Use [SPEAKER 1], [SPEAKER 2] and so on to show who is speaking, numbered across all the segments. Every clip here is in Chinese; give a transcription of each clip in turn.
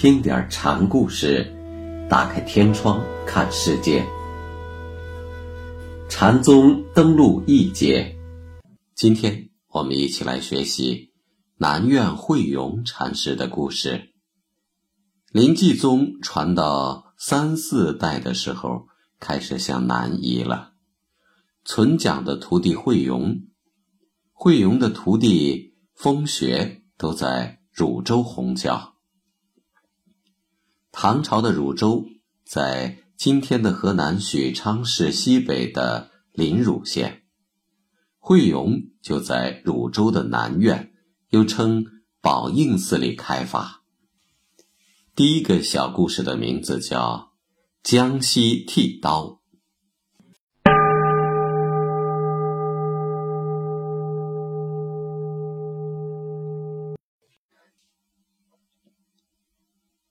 [SPEAKER 1] 听点禅故事，打开天窗看世界。禅宗登陆一节，今天我们一起来学习南院慧永禅师的故事。临济宗传到三四代的时候，开始向南移了。存讲的徒弟慧永，慧永的徒弟风学都在汝州弘教。唐朝的汝州在今天的河南许昌市西北的临汝县，慧永就在汝州的南苑，又称宝应寺里开发。第一个小故事的名字叫《江西剃刀》。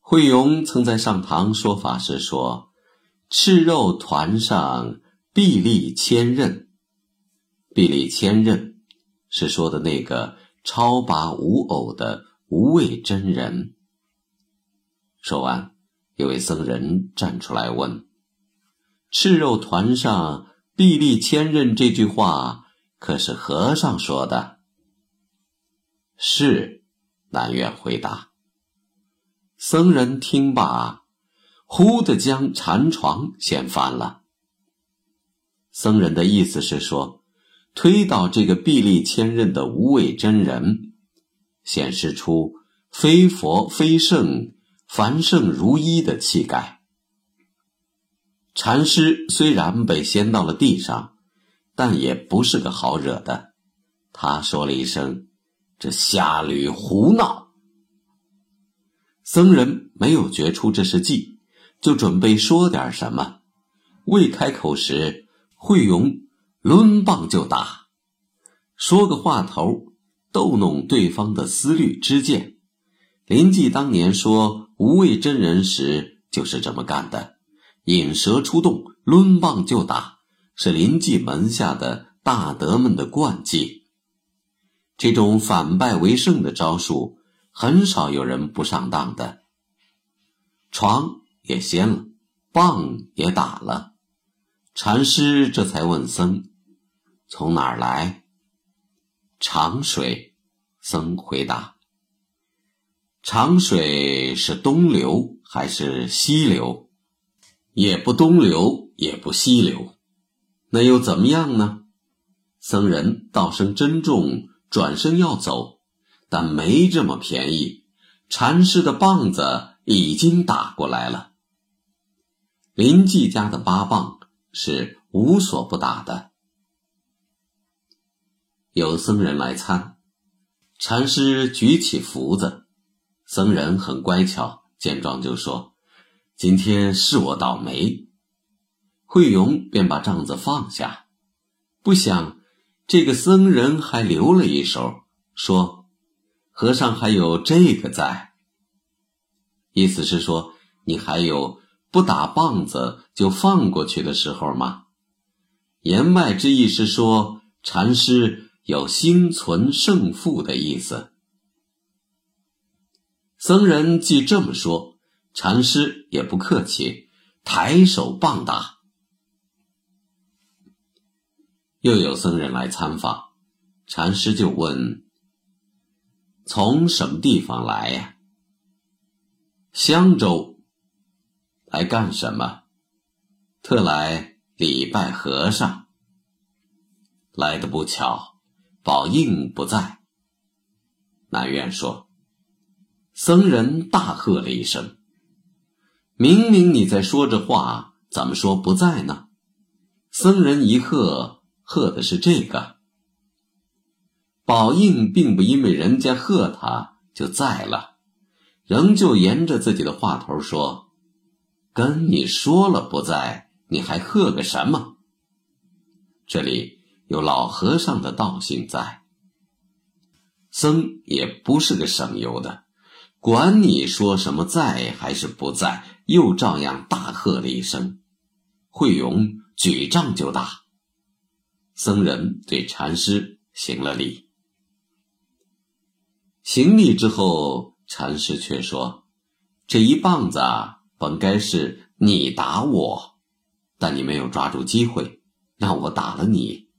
[SPEAKER 1] 慧永曾在上堂说法时说：“赤肉团上臂力千仞，臂力千仞是说的那个超拔无偶的无畏真人。”说完，有位僧人站出来问：“赤肉团上臂力千仞这句话可是和尚说的？”是，南院回答。僧人听罢，忽地将禅床掀翻了。僧人的意思是说，推倒这个臂力千仞的无畏真人，显示出非佛非圣、凡圣如一的气概。禅师虽然被掀到了地上，但也不是个好惹的。他说了一声：“这瞎驴胡闹。”僧人没有觉出这是计，就准备说点什么。未开口时，慧永抡棒就打，说个话头，逗弄对方的思虑之见。林济当年说无畏真人时，就是这么干的。引蛇出洞，抡棒就打，是林济门下的大德们的惯技。这种反败为胜的招数。很少有人不上当的。床也掀了，棒也打了，禅师这才问僧：“从哪儿来？”长水，僧回答：“长水是东流还是西流？也不东流，也不西流，那又怎么样呢？”僧人道声珍重，转身要走。但没这么便宜，禅师的棒子已经打过来了。林记家的八棒是无所不打的。有僧人来参，禅师举起斧子，僧人很乖巧，见状就说：“今天是我倒霉。”慧永便把杖子放下，不想这个僧人还留了一手，说。和尚还有这个在，意思是说你还有不打棒子就放过去的时候吗？言外之意是说禅师有心存胜负的意思。僧人既这么说，禅师也不客气，抬手棒打。又有僧人来参访，禅师就问。从什么地方来呀？襄州。来干什么？特来礼拜和尚。来的不巧，宝应不在。南院说：“僧人大喝了一声：‘明明你在说着话，怎么说不在呢？’僧人一喝，喝的是这个。”宝应并不因为人家喝他就在了，仍旧沿着自己的话头说：“跟你说了不在，你还喝个什么？”这里有老和尚的道性在，僧也不是个省油的，管你说什么在还是不在，又照样大喝了一声。慧勇举杖就打，僧人对禅师行了礼。行礼之后，禅师却说：“这一棒子本该是你打我，但你没有抓住机会，让我打了你。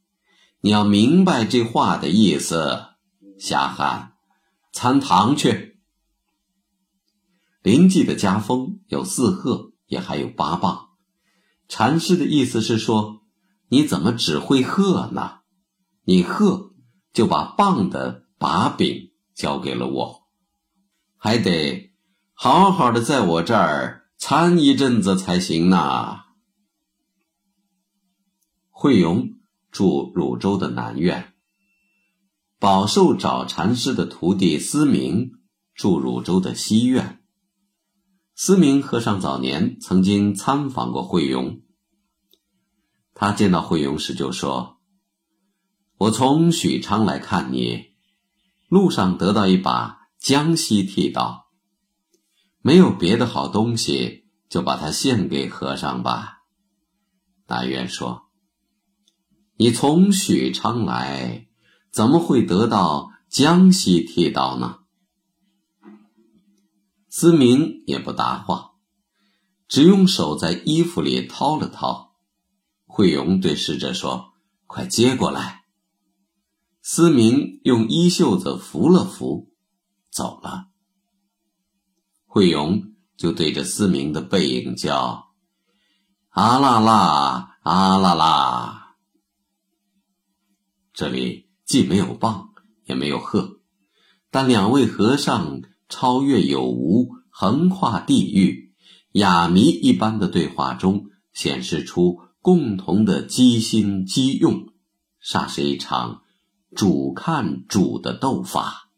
[SPEAKER 1] 你要明白这话的意思。瞎喊，参堂去。临济的家风有四鹤，也还有八棒。禅师的意思是说，你怎么只会鹤呢？你鹤就把棒的把柄交给了我，还得好好的在我这儿参一阵子才行呢。慧荣住汝州的南苑。饱受找禅师的徒弟思明住汝州的西苑。思明和尚早年曾经参访过慧荣。他见到慧荣时就说：“我从许昌来看你，路上得到一把江西剃刀，没有别的好东西，就把它献给和尚吧。”大愿说：“你从许昌来。”怎么会得到江西剃刀呢？思明也不答话，只用手在衣服里掏了掏。慧荣对侍者说：“快接过来。”思明用衣袖子扶了扶，走了。慧荣就对着思明的背影叫：“啊啦啦，啊啦啦。”这里。既没有棒，也没有鹤，但两位和尚超越有无、横跨地域、哑谜一般的对话中，显示出共同的机心机用，煞是一场主看主的斗法。